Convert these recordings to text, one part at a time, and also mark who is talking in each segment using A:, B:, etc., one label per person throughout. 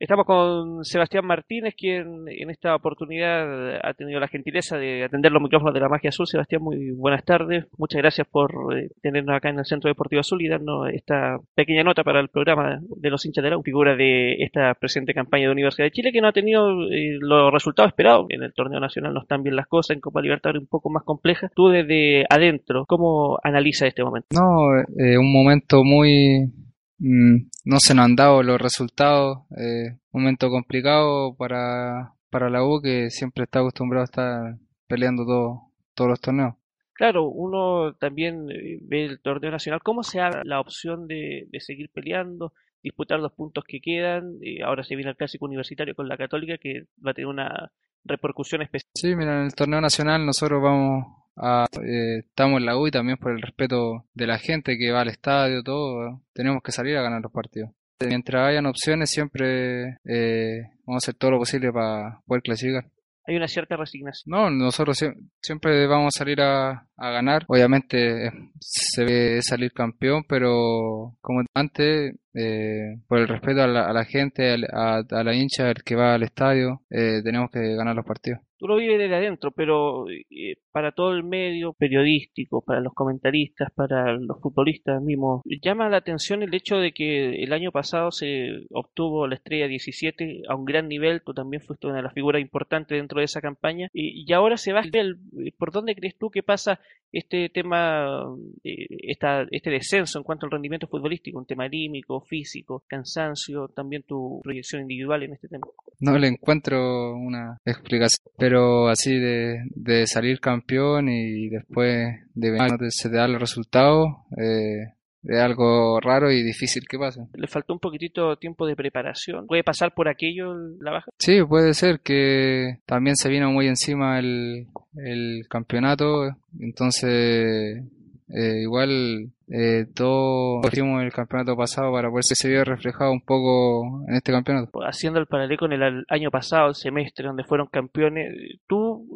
A: Estamos con Sebastián Martínez, quien en esta oportunidad ha tenido la gentileza de atender los micrófonos de la Magia Azul. Sebastián, muy buenas tardes. Muchas gracias por eh, tenernos acá en el Centro Deportivo Azul y darnos esta pequeña nota para el programa de los hinchas de la figura de esta presente campaña de Universidad de Chile, que no ha tenido eh, los resultados esperados. En el torneo nacional no están bien las cosas, en Copa Libertadores un poco más compleja. Tú desde adentro, ¿cómo analizas este momento?
B: No, eh, un momento muy no se nos han dado los resultados. Eh, momento complicado para, para la U que siempre está acostumbrado a estar peleando todo, todos los torneos.
A: Claro, uno también eh, ve el torneo nacional. ¿Cómo se da la opción de, de seguir peleando, disputar los puntos que quedan? y ahora se viene el clásico universitario con la Católica que va a tener una repercusión especial.
B: Sí, mira, en el torneo nacional nosotros vamos eh, estamos en la U y también por el respeto de la gente que va al estadio, todo, tenemos que salir a ganar los partidos. Mientras hayan opciones, siempre eh, vamos a hacer todo lo posible para poder clasificar
A: hay una cierta resignación.
B: No, nosotros siempre vamos a salir a, ganar. Obviamente eh, se ve salir campeón, pero como antes, eh, por el respeto a la, gente, a, la hincha, el que va al estadio, eh, tenemos que ganar los partidos.
A: Tú lo vives desde adentro, pero para todo el medio periodístico, para los comentaristas, para los futbolistas mismos, llama la atención el hecho de que el año pasado se obtuvo la estrella 17 a un gran nivel, tú también fuiste una de las figuras importantes dentro de esa campaña, y, ahora se va a ver, ¿por dónde crees tú que pasa este tema, eh, este descenso en cuanto al rendimiento futbolístico, un tema anímico, físico, cansancio, también tu proyección individual en este tema?
B: No le encuentro una explicación, pero así de, de salir campeón campeón y después de venir se te da el resultado, eh, es algo raro y difícil que pase.
A: ¿Le faltó un poquitito tiempo de preparación? ¿Puede pasar por aquello la baja?
B: Sí, puede ser que también se vino muy encima el, el campeonato, entonces eh, igual eh, todos hicimos el campeonato pasado para ver si se vio reflejado un poco en este campeonato.
A: Haciendo el paralelo con el año pasado, el semestre donde fueron campeones, ¿tú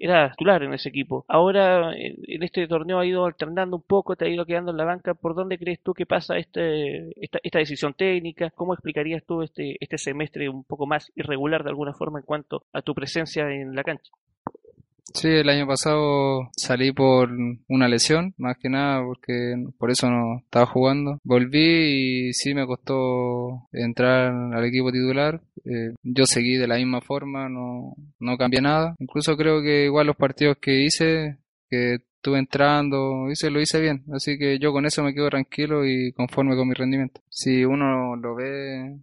A: era titular en ese equipo. Ahora en este torneo ha ido alternando un poco, te ha ido quedando en la banca. ¿Por dónde crees tú que pasa este, esta, esta decisión técnica? ¿Cómo explicarías tú este, este semestre un poco más irregular de alguna forma en cuanto a tu presencia en la cancha?
B: Sí, el año pasado salí por una lesión, más que nada porque por eso no estaba jugando. Volví y sí me costó entrar al equipo titular. Eh, yo seguí de la misma forma, no, no cambié nada. Incluso creo que igual los partidos que hice, que estuve entrando, hice, lo hice bien. Así que yo con eso me quedo tranquilo y conforme con mi rendimiento. Si uno lo ve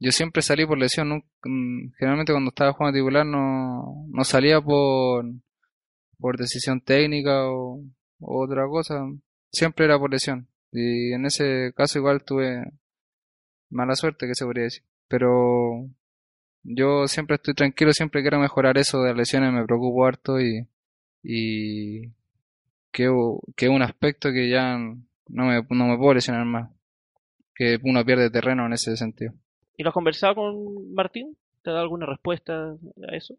B: yo siempre salí por lesión, mm, generalmente cuando estaba jugando titular no, no salía por, por decisión técnica o, otra cosa, siempre era por lesión. Y en ese caso igual tuve mala suerte, que se podría decir. Pero yo siempre estoy tranquilo, siempre quiero mejorar eso de las lesiones, me preocupo harto y, y que, que es un aspecto que ya no me, no me puedo lesionar más, que uno pierde terreno en ese sentido.
A: ¿Y lo has conversado con Martín? ¿Te ha dado alguna respuesta a eso?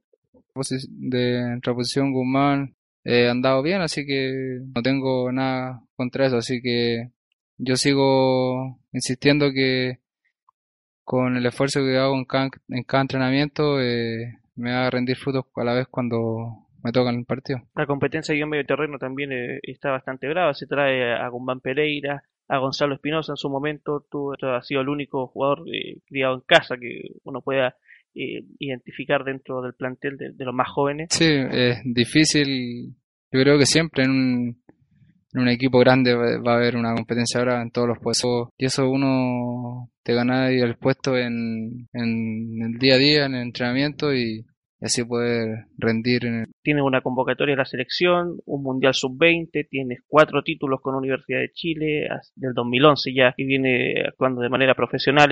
B: De posición Guzmán he andado bien, así que no tengo nada contra eso, así que yo sigo insistiendo que con el esfuerzo que hago en cada, en cada entrenamiento eh, me va a rendir frutos a la vez cuando me toca el partido.
A: La competencia en medio terreno también eh, está bastante brava, se trae a Guzmán Pereira, a Gonzalo Espinosa en su momento, tú has sido el único jugador eh, criado en casa que uno pueda eh, identificar dentro del plantel de, los más jóvenes.
B: Sí, es difícil. Yo creo que siempre en un, en un equipo grande va a haber una competencia ahora en todos los puestos. Y eso uno te gana el puesto en, en el día a día, en el entrenamiento y, y así poder rendir. En
A: Tienes una convocatoria de la selección, un Mundial Sub-20, tienes cuatro títulos con Universidad de Chile, del 2011 ya, y viene actuando de manera profesional.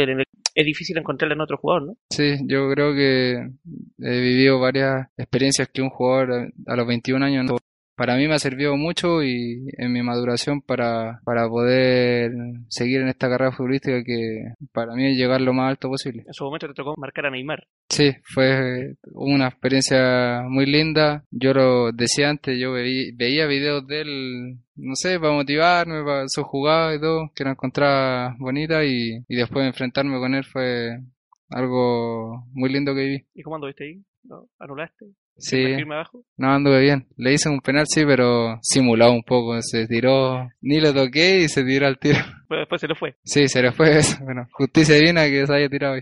A: Es difícil encontrarla en otro jugador, ¿no?
B: Sí, yo creo que he vivido varias experiencias que un jugador a los 21 años no para mí me ha servido mucho y en mi maduración para, para poder seguir en esta carrera futbolística que para mí es llegar lo más alto posible.
A: En su momento te tocó marcar a Neymar.
B: Sí, fue una experiencia muy linda. Yo lo decía antes, yo veía videos de él, no sé, para motivarme, para su jugada y todo, que lo encontraba bonita y, y después enfrentarme con él fue algo muy lindo que viví.
A: ¿Y cómo anduviste ahí? ¿No? ¿Anulaste?
B: Sí, no anduve bien. Le hice un penal, sí, pero simulado un poco. Se tiró, ni lo toqué y se tiró al tiro.
A: Pero después se lo fue.
B: Sí, se le fue eso. Bueno, justicia divina que se haya tirado ahí.